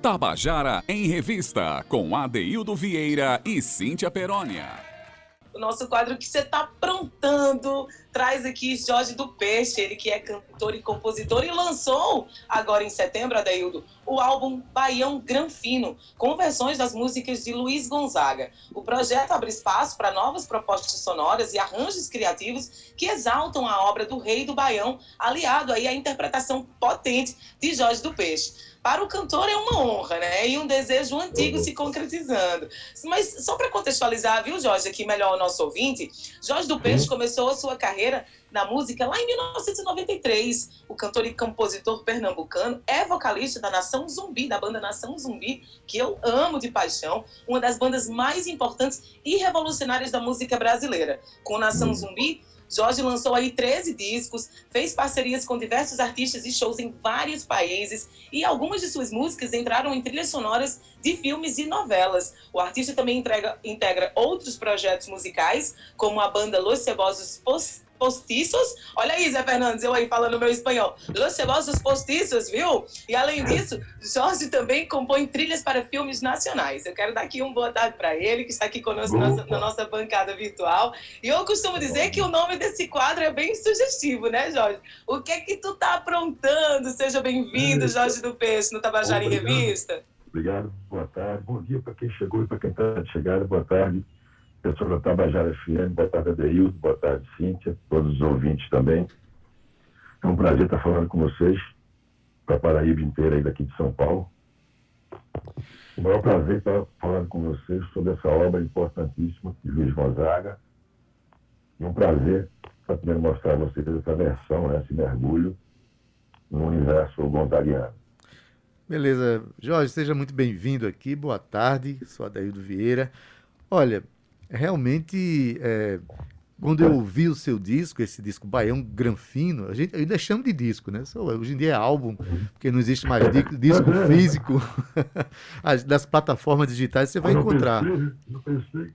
Tabajara em Revista, com Adeildo Vieira e Cíntia Perónia o nosso quadro que você está aprontando. Traz aqui Jorge do Peixe, ele que é cantor e compositor e lançou agora em setembro, Adeildo, o álbum Baião Granfino, com versões das músicas de Luiz Gonzaga. O projeto abre espaço para novas propostas sonoras e arranjos criativos que exaltam a obra do Rei do Baião, aliado aí à interpretação potente de Jorge do Peixe para o cantor é uma honra, né? E um desejo antigo uhum. se concretizando. Mas só para contextualizar, viu, Jorge, aqui melhor o nosso ouvinte, Jorge do Peixe uhum. começou a sua carreira na música lá em 1993. O cantor e compositor pernambucano é vocalista da Nação Zumbi, da banda Nação Zumbi, que eu amo de paixão, uma das bandas mais importantes e revolucionárias da música brasileira. Com Nação uhum. Zumbi, Jorge lançou aí 13 discos, fez parcerias com diversos artistas e shows em vários países e algumas de suas músicas entraram em trilhas sonoras de filmes e novelas. O artista também entrega, integra outros projetos musicais, como a banda Los Cebosos postiços. Olha aí, Zé Fernandes, eu aí falando meu espanhol. Los celosos postiços, viu? E além disso, Jorge também compõe trilhas para filmes nacionais. Eu quero dar aqui uma boa tarde para ele, que está aqui conosco na nossa, na nossa bancada virtual. E eu costumo dizer que o nome desse quadro é bem sugestivo, né, Jorge? O que é que tu tá aprontando? Seja bem-vindo, Jorge do Peixe, no Tabajara em Revista. Obrigado, boa tarde. Bom dia para quem chegou e para quem está de chegada. Boa tarde pessoal da Tabajara FM, boa tarde, Adeildo, boa tarde, Cíntia, todos os ouvintes também. É um prazer estar falando com vocês, para a Paraíba inteira aí daqui de São Paulo. O maior prazer estar falando com vocês sobre essa obra importantíssima de Luiz Gonzaga. E um prazer estar podendo mostrar a vocês essa versão, né, esse mergulho no universo gonzaguiano. Beleza. Jorge, seja muito bem-vindo aqui. Boa tarde. Sou Adaildo Vieira. Olha, realmente, é, quando eu ouvi o seu disco, esse disco Baião Granfino, a gente ainda chama de disco, né? Hoje em dia é álbum, porque não existe mais disco físico. das plataformas digitais você vai encontrar. Pensei, eu pensei.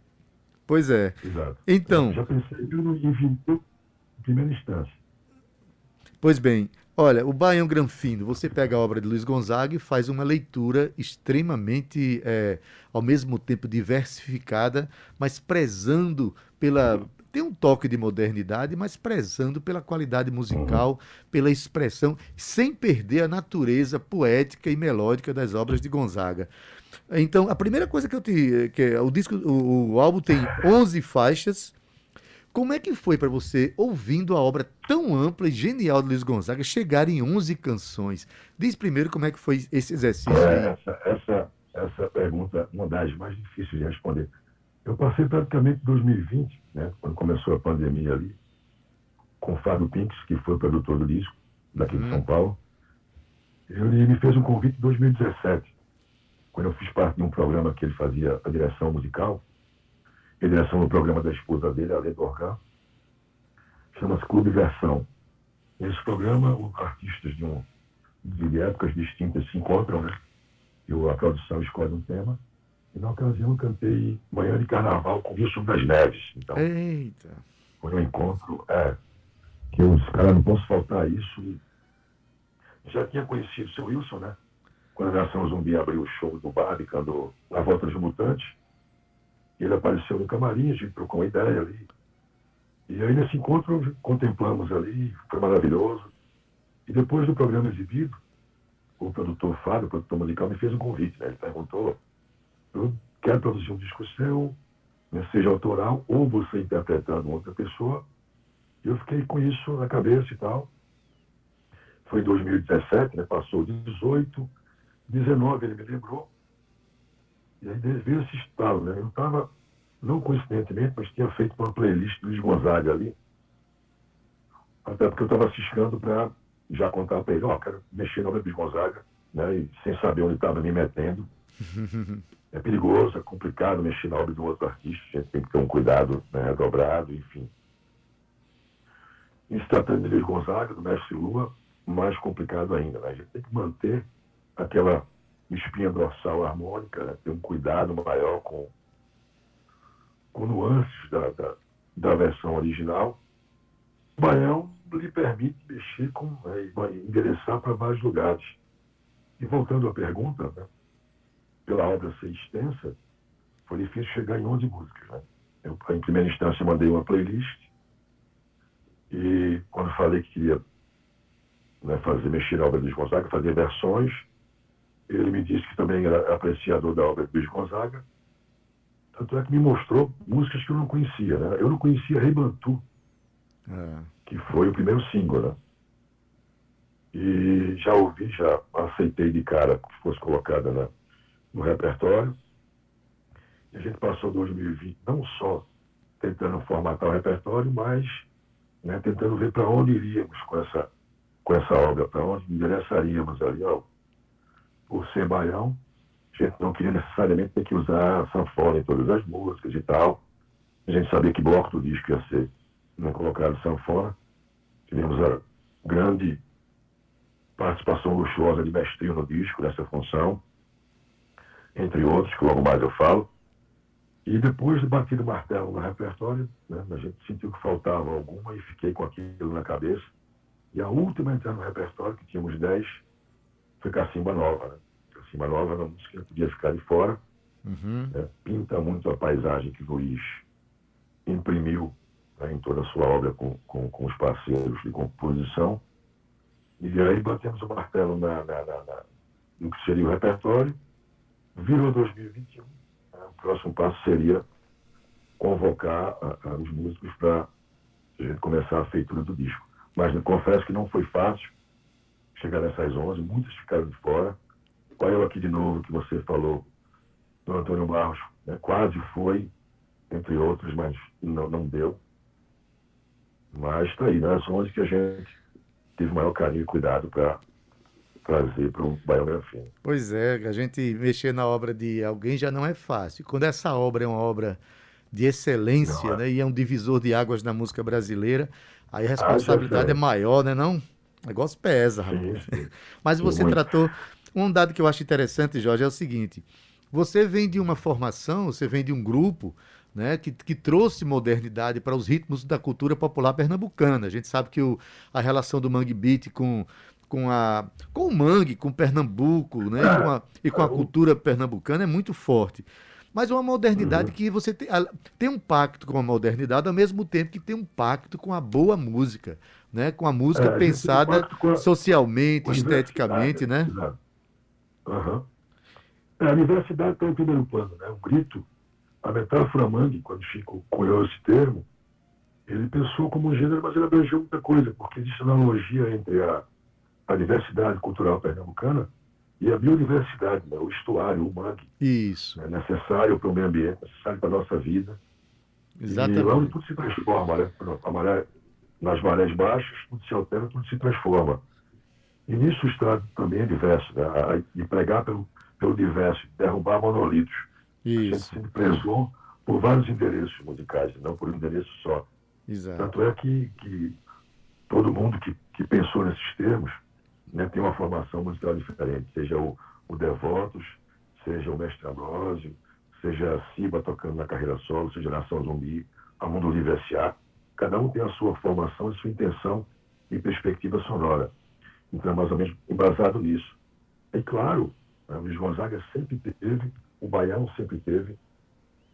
Pois é. Exato. Então. Eu já pensei em primeira instância. Pois bem, Olha, o Baião Granfino, você pega a obra de Luiz Gonzaga e faz uma leitura extremamente, é, ao mesmo tempo, diversificada, mas prezando pela. Tem um toque de modernidade, mas prezando pela qualidade musical, pela expressão, sem perder a natureza poética e melódica das obras de Gonzaga. Então, a primeira coisa que eu te. Que é, o, disco, o, o álbum tem 11 faixas como é que foi para você, ouvindo a obra tão ampla e genial de Luiz Gonzaga, chegar em 11 canções? Diz primeiro como é que foi esse exercício é, Essa, essa, essa pergunta é uma das mais difíceis de responder. Eu passei praticamente 2020, né, quando começou a pandemia ali, com o Fábio Pinks, que foi o produtor do disco, daqui hum. de São Paulo. Ele me fez um convite em 2017, quando eu fiz parte de um programa que ele fazia a direção musical, direção no programa da esposa dele, a Leda chama-se Clube Versão. Nesse programa, os artistas de, um, de épocas distintas se encontram, né? E a produção escolhe um tema. E na ocasião eu cantei Manhã de Carnaval com Wilson das Neves. Então, Eita! Foi um encontro, é, que eu disse, cara, não posso faltar isso. E já tinha conhecido o seu Wilson, né? Quando a Nação Zumbi abriu o show do Barbicando Na Volta dos Mutantes. Ele apareceu no camarim, a gente trocou uma ideia ali. E aí, nesse encontro, contemplamos ali, foi maravilhoso. E depois do programa exibido, o produtor Fábio, o produtor musical, me fez um convite. Né? Ele perguntou: eu quero produzir um disco seu, né, seja autoral, ou você interpretando outra pessoa. E eu fiquei com isso na cabeça e tal. Foi em 2017, né? passou 18, 19 ele me lembrou. E aí veio esse estalo, né? Eu estava, não coincidentemente, mas tinha feito uma playlist do Luiz Gonzaga ali. Até porque eu estava ciscando para já contar para ele, ó, oh, quero mexer no Luiz Gonzaga, né? E sem saber onde estava me metendo. é perigoso, é complicado mexer na obra de um outro artista, a gente tem que ter um cuidado né, dobrado, enfim. Em se tratando de Luiz Gonzaga, do Mestre Lua, mais complicado ainda, né? A gente tem que manter aquela espinha dorsal harmônica, né? ter um cuidado maior com, com nuances da, da, da versão original. O baião lhe permite mexer com, né, endereçar para vários lugares. E voltando à pergunta, né? pela obra ser extensa, foi difícil chegar em 11 músicas. Né? Eu, em primeira instância, mandei uma playlist e quando falei que queria né, fazer, mexer na obra do Luiz Gonzaga, fazer versões, ele me disse que também era apreciador da obra do Luiz Gonzaga. Tanto é que me mostrou músicas que eu não conhecia. Né? Eu não conhecia Rei Bantu, é. que foi o primeiro single. Né? E já ouvi, já aceitei de cara que fosse colocada né, no repertório. E a gente passou 2020 não só tentando formatar o repertório, mas né, tentando ver para onde iríamos com essa, com essa obra, para onde endereçaríamos ali. Ó, por ser baião, a gente não queria necessariamente ter que usar sanfona em todas as músicas e tal. A gente sabia que bloco do disco ia ser não colocado sanfona. Tivemos a grande participação luxuosa de mestrinho no disco, nessa função, entre outros, que logo mais eu falo. E depois de batido o martelo no repertório, né, a gente sentiu que faltava alguma e fiquei com aquilo na cabeça. E a última a entrar no repertório, que tínhamos 10, foi Cacimba Nova. Né? Cacimba Nova era uma música que podia ficar de fora. Uhum. Né? Pinta muito a paisagem que Luiz imprimiu né, em toda a sua obra com, com, com, os parceiros de composição. E aí batemos o martelo na, na, na, na no que seria o repertório. Virou 2021. Né? O próximo passo seria convocar a, a, os músicos para a gente começar a feitura do disco. Mas confesso que não foi fácil chegar nessas 11, muitos ficaram de fora. Qual é o aqui de novo que você falou do Antônio Barros? Né? Quase foi, entre outros, mas não, não deu. Mas está aí, né? São 11 que a gente teve o maior carinho e cuidado para trazer para o Baião Grafino. Pois é, a gente mexer na obra de alguém já não é fácil. Quando essa obra é uma obra de excelência, é. né, e é um divisor de águas na música brasileira, aí a responsabilidade ah, é maior, né, não? O negócio pesa, rapaz. Mas você Muito. tratou. Um dado que eu acho interessante, Jorge, é o seguinte: você vem de uma formação, você vem de um grupo né, que, que, trouxe modernidade para os ritmos da cultura popular pernambucana. A gente sabe que o, a relação do Mangue Beat com, com, a, com o mangue, com Pernambuco né, e, com a, e com a cultura pernambucana é muito forte. Mas uma modernidade uhum. que você tem, tem um pacto com a modernidade ao mesmo tempo que tem um pacto com a boa música né? Com a música é, pensada a, socialmente, esteticamente, né? Exato. Uhum. A universidade está em primeiro plano, né? O grito, a metáfora mangue, quando Chico cunhou esse termo, ele pensou como um gênero, mas ele abrangeu muita coisa, porque existe analogia entre a, a diversidade cultural pernambucana e a biodiversidade, né? o estuário, o mangue. Isso. É necessário para o meio ambiente, necessário para a nossa vida. Exatamente. E lá onde tudo se transforma, né? A maré nas marés baixas, tudo se altera, tudo se transforma. E nisso está também é diverso, né? de pregar pelo, pelo diverso, derrubar monolitos. Isso. A gente sempre prezou por vários endereços musicais, não por um endereço só. Exato. Tanto é que, que todo mundo que, que pensou nesses termos né, tem uma formação musical diferente, seja o, o Devotos, seja o Mestre Ambrosio, seja a Ciba tocando na carreira solo, seja a Nação Zumbi, a Mundo Livre S.A. Cada um tem a sua formação, a sua intenção e perspectiva sonora. Então é mais ou menos embasado nisso. E claro, né, Luiz Gonzaga sempre teve, o Baião sempre teve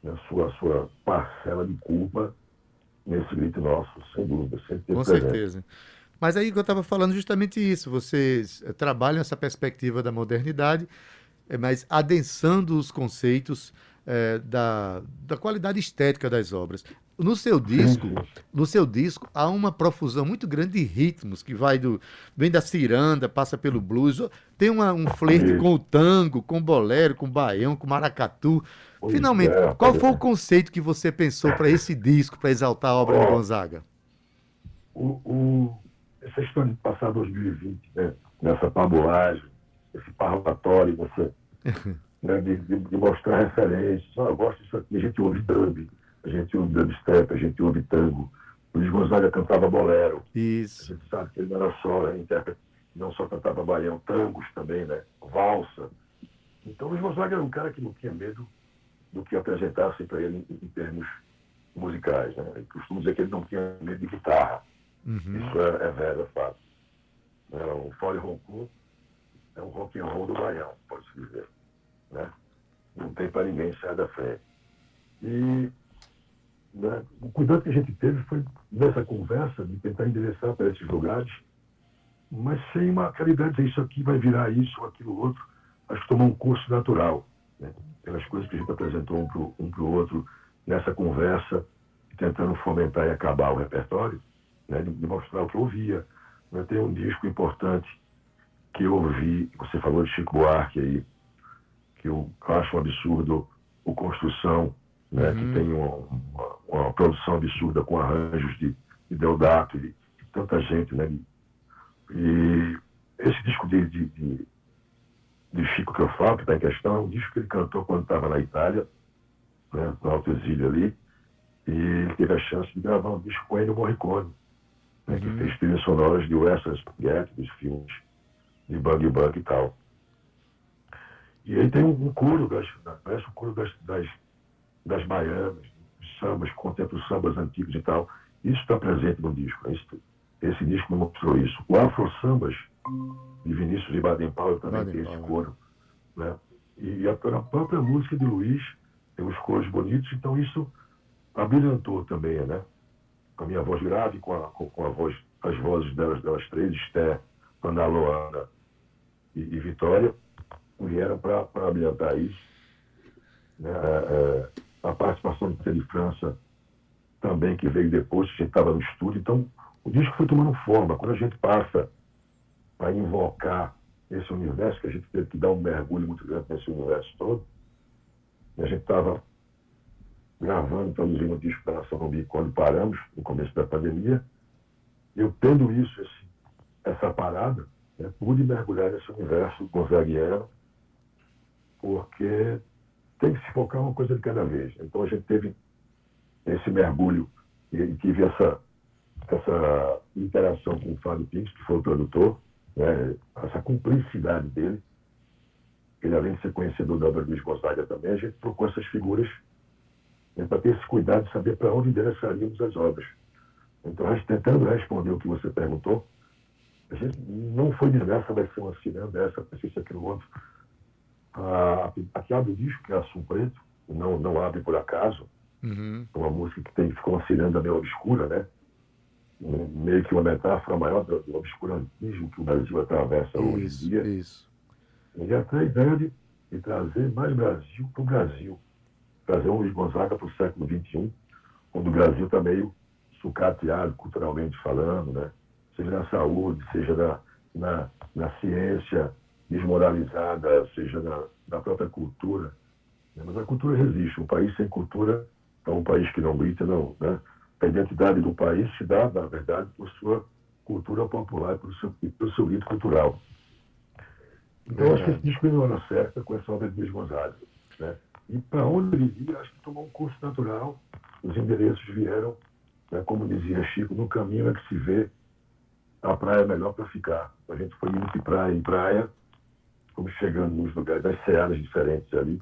né, sua, sua parcela de culpa nesse grito nosso, sem dúvida. Sempre teve Com presente. certeza. Mas aí que eu estava falando justamente isso, vocês eh, trabalham essa perspectiva da modernidade, eh, mas adensando os conceitos é, da, da qualidade estética das obras. No seu disco, no seu disco há uma profusão muito grande de ritmos que vai do vem da ciranda, passa pelo blues, tem uma, um flerte com o tango, com o bolero, com o baião, com o maracatu. Finalmente, é, qual foi o conceito que você pensou para esse disco, para exaltar a obra de Gonzaga? O, o, essa história de passar 2020, né, nessa pabulagem, esse parlatório, você, né, de, de, de, mostrar referências, oh, eu gosto disso aqui, a gente ouve dub, a gente ouve dubstep, a gente ouve tango. O Luiz Gonzaga cantava bolero. Isso. A gente sabe que ele não era só né, intérprete, não só cantava baião, tangos também, né? Valsa. Então o Luiz Gonzaga era um cara que não tinha medo do que apresentassem para ele em, em, termos musicais. Né? Eu costumo dizer que ele não tinha medo de guitarra. Uhum. Isso é, é velho, é fato. É, o Fole Roncu é um rock and roll do baião, pode-se dizer. Né? não tem para ninguém sair da frente. E né, o cuidado que a gente teve foi nessa conversa de tentar endereçar para esses lugares, mas sem uma caridade dizer isso aqui vai virar isso ou aquilo outro. Acho que tomou um curso natural, né, pelas coisas que a gente apresentou um para um o outro nessa conversa, tentando fomentar e acabar o repertório, né, de, de mostrar o que eu ouvia. Né, tem um disco importante que eu ouvi, você falou de Chico Buarque aí, que eu acho um absurdo o Construção, né, uhum. que tem uma, uma, uma, produção absurda com arranjos de, de Deodato e de, de tanta gente, né? E esse disco de, de, de, de Chico que eu falo, que está em questão, é um disco que ele cantou quando estava na Itália, né, no Alto Exílio ali, e ele teve a chance de gravar um disco com Ennio Morricone, né, uhum. que fez trilhas sonoras de Western Spaghetti, dos filmes de Bug Bug e tal. E aí tem um, coro, parece um coro das, das, das baianas, sambas, contempla os sambas antigos e tal. Isso está presente no disco. Esse, esse disco me mostrou isso. O Afro Sambas, de Vinícius de Baden-Powell, também Baden tem esse coro. Né? E a, a própria música de Luiz tem os coros bonitos, então isso abrilhantou também, né? Com a minha voz grave, com, a, com, com a voz, as vozes delas, delas três, Esther, Ana Loana e, e Vitória vieram para ambientar isso. Né? É, é, a participação de Tele França também, que veio depois, a gente estava no estúdio. Então, o disco foi tomando forma. Quando a gente passa para invocar esse universo, que a gente teve que dar um mergulho muito grande nesse universo todo, a gente estava gravando, produzindo o disco da Nação Rubi quando paramos, no começo da pandemia. Eu tendo isso, esse, essa parada, né, pude mergulhar nesse universo gonzaguiano porque tem que se focar uma coisa de cada vez. Então a gente teve esse mergulho e tive essa, essa interação com o Fábio Pinks, que foi o produtor, né, essa cumplicidade dele. Ele, além de ser conhecedor da obra Luiz Gonzaga também, a gente procurou essas figuras né, para ter esse cuidado de saber para onde endereçaríamos as obras. Então, tentando responder o que você perguntou, a gente não foi diversa, vai ser uma ciranda, essa, vai ser isso, aquilo, outro a, a que abre o disco, que é Assun Preto, não, não abre por acaso. Uhum. Uma música que tem, ficou uma ciranda meio obscura, né? Meio que uma metáfora maior do, do obscurantismo que o Brasil atravessa isso, hoje em dia. Isso. E até a ideia de, de trazer mais Brasil para o Brasil. Trazer um Luiz Gonzaga para o século XXI, quando o Brasil está meio sucateado culturalmente falando, né? Seja na saúde, seja na, na, na ciência, desmoralizada, seja na, na própria cultura. Né? Mas a cultura resiste. Um país sem cultura é um país que não grita, não. Né? A identidade do país se dá, na verdade, por sua cultura popular, por seu, pelo seu rito cultural. Então, é. acho que esse disco veio na hora certa com essa obra de Luiz Gonzaga. Né? E para onde ele ia, acho que tomou um curso natural. Os endereços vieram, né? como dizia Chico, no caminho é que se vê a praia melhor para ficar. A gente foi indo de praia em praia, fomos chegando nos lugares, das searas diferentes ali,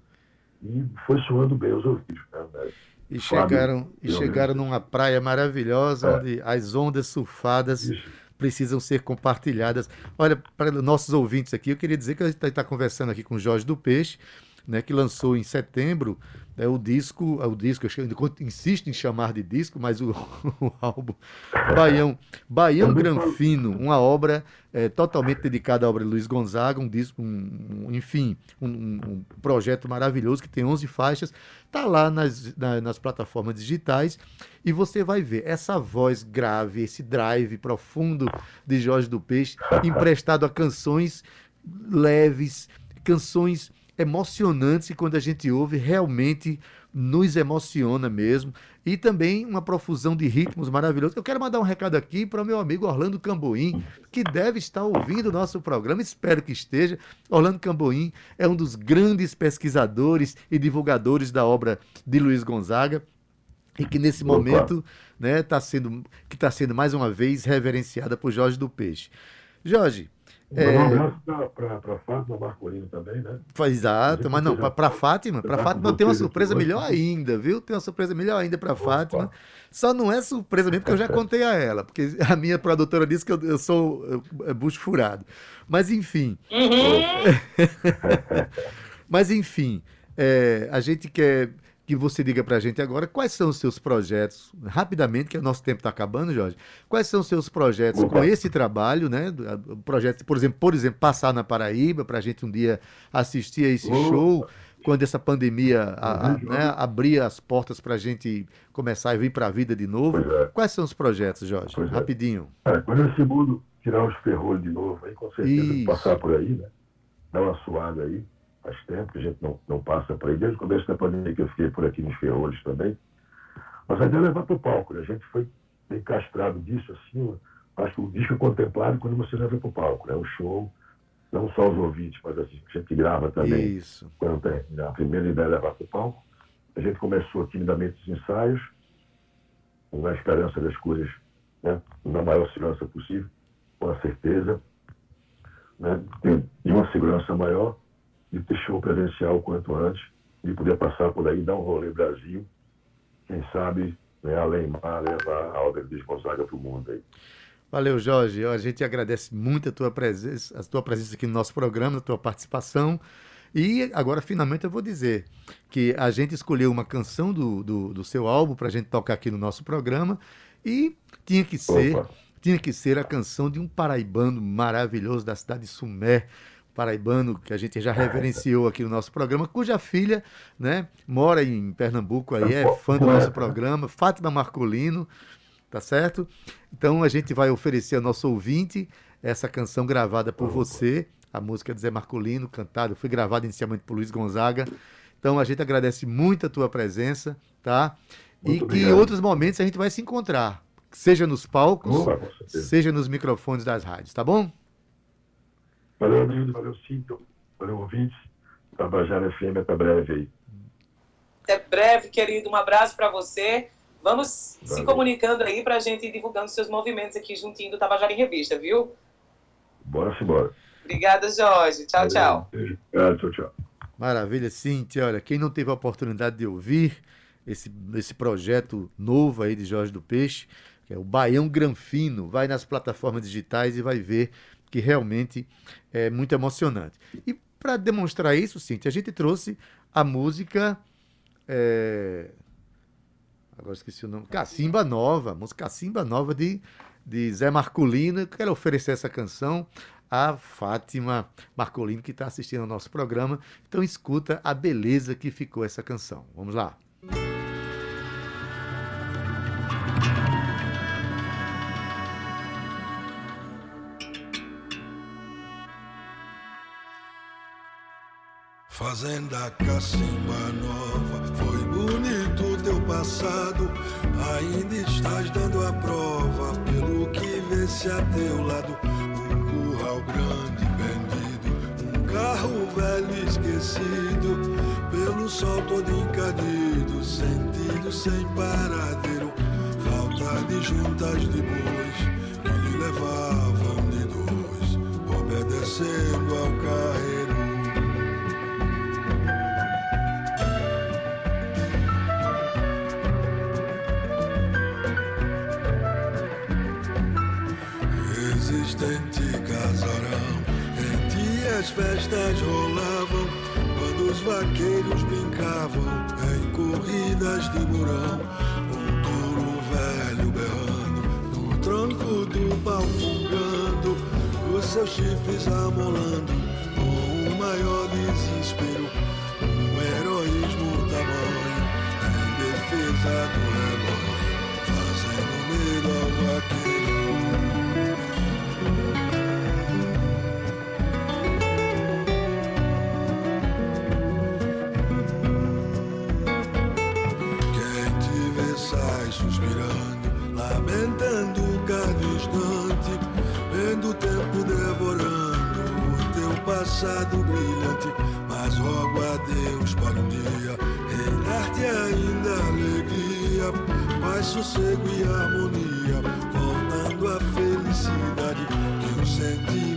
e foi soando bem os ouvidos. Né? E chegaram, e chegaram numa praia maravilhosa, é. onde as ondas surfadas Isso. precisam ser compartilhadas. Olha, para nossos ouvintes aqui, eu queria dizer que a gente está conversando aqui com o Jorge do Peixe, né, que lançou em setembro é o disco, é o disco, eu insisto em chamar de disco, mas o, o álbum Baião, Baião Granfino, uma obra é, totalmente dedicada à obra de Luiz Gonzaga, um disco, um, um enfim, um, um, projeto maravilhoso que tem 11 faixas, tá lá nas, na, nas plataformas digitais e você vai ver essa voz grave, esse drive profundo de Jorge do Peixe, emprestado a canções leves, canções emocionantes e quando a gente ouve realmente nos emociona mesmo. E também uma profusão de ritmos maravilhosos. Eu quero mandar um recado aqui para o meu amigo Orlando Camboim, que deve estar ouvindo o nosso programa, espero que esteja. Orlando Camboim é um dos grandes pesquisadores e divulgadores da obra de Luiz Gonzaga e que nesse Opa. momento né, tá sendo, que está sendo mais uma vez reverenciada por Jorge do Peixe. Jorge, é... Um abraço para a Fátima Marcolino também, né? Exato, mas não, para a Fátima, para Fátima tem uma surpresa melhor ainda, viu? Tem uma surpresa melhor ainda para a Fátima. Só não é surpresa mesmo porque eu já contei a ela, porque a minha produtora disse que eu, eu sou é bucho furado. Mas enfim. Uhum. mas enfim, é, a gente quer que você diga para a gente agora quais são os seus projetos, rapidamente, que o nosso tempo está acabando, Jorge. Quais são os seus projetos com esse trabalho, né? Projetos, por exemplo, por exemplo, passar na Paraíba, para a gente um dia assistir a esse show, quando essa pandemia a, a, né, abrir as portas para a gente começar a vir para a vida de novo. É. Quais são os projetos, Jorge? Pois é. Rapidinho. É. quando esse mundo tirar os ferrolhos de novo, aí com certeza passar por aí, né? Dar uma suada aí faz tempo que a gente não, não passa por aí, desde o começo da pandemia que eu fiquei por aqui nos ferrolhos também. Mas a ideia é levar para o palco, né? a gente foi bem castrado disso, assim, acho que o disco é contemplado quando você leva para o palco, né? o show, não só os ouvintes, mas assim, a gente grava também. Isso. Quando tem, né? A primeira ideia é levar para o palco. A gente começou timidamente os ensaios, na esperança das coisas, né? na maior segurança possível, com a certeza né? de uma segurança maior de ter show presencial o quanto antes, de poder passar por aí, dar um rolê Brasil, quem sabe, né, além mar, levar a obra de Gonzaga para o mundo aí. Valeu, Jorge. A gente agradece muito a tua presença, a tua presença aqui no nosso programa, a tua participação. E agora, finalmente, eu vou dizer que a gente escolheu uma canção do, do, do seu álbum para a gente tocar aqui no nosso programa e tinha que ser, Opa. tinha que ser a canção de um paraibano maravilhoso da cidade de Sumé, paraibano que a gente já reverenciou aqui no nosso programa, cuja filha, né, mora em Pernambuco aí, é fã do nosso programa, Fátima Marcolino, tá certo? Então a gente vai oferecer ao nosso ouvinte essa canção gravada por você, a música de Zé Marcolino, cantada, foi gravada inicialmente por Luiz Gonzaga. Então a gente agradece muito a tua presença, tá? Muito e obrigado. que em outros momentos a gente vai se encontrar, seja nos palcos, Opa, seja nos microfones das rádios, tá bom? Valeu, Nildo, valeu, Cinto, valeu, ouvintes. Tabajara FM, até breve aí. Até breve, querido. Um abraço para você. Vamos valeu. se comunicando aí para a gente ir divulgando seus movimentos aqui juntinho do Tabajara em Revista, viu? Bora se bora. Obrigada, Jorge. Tchau, valeu. tchau. Obrigado, tchau, tchau. Maravilha, Cintia. Olha, quem não teve a oportunidade de ouvir esse, esse projeto novo aí de Jorge do Peixe, que é o Baião Granfino, vai nas plataformas digitais e vai ver que realmente é muito emocionante. E para demonstrar isso, Cintia, a gente trouxe a música. É... Agora esqueci o nome. Cacimba Nova, música Cacimba Nova de, de Zé Marcolino. Quero oferecer essa canção a Fátima Marcolino, que está assistindo ao nosso programa. Então escuta a beleza que ficou essa canção. Vamos lá. Fazenda Cacimba Nova, foi bonito teu passado. Ainda estás dando a prova, pelo que vê-se a teu lado. Um curral grande perdido, um carro velho esquecido. Pelo sol todo encadido, sentido sem paradeiro. Falta de juntas de bois que lhe levavam de dois, obedecendo ao carreiro. As festas rolavam, quando os vaqueiros brincavam em corridas de murão. Um touro velho berrando, no tronco do pau fungando, os seus chifres amolando, com o maior desespero, um heroísmo tamanho, em defesa do rebanho, fazendo medo ao vaqueiro. Passado brilhante, mas rogo a Deus para um dia reinar-te ainda alegria, paz, sossego e harmonia, voltando à felicidade que o sentimental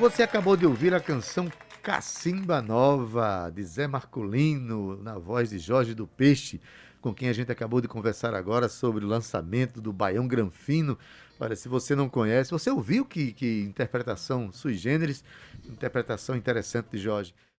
Você acabou de ouvir a canção Cacimba Nova, de Zé Marcolino, na voz de Jorge do Peixe, com quem a gente acabou de conversar agora sobre o lançamento do Baião Granfino. Olha, se você não conhece, você ouviu que, que interpretação sui generis, interpretação interessante de Jorge.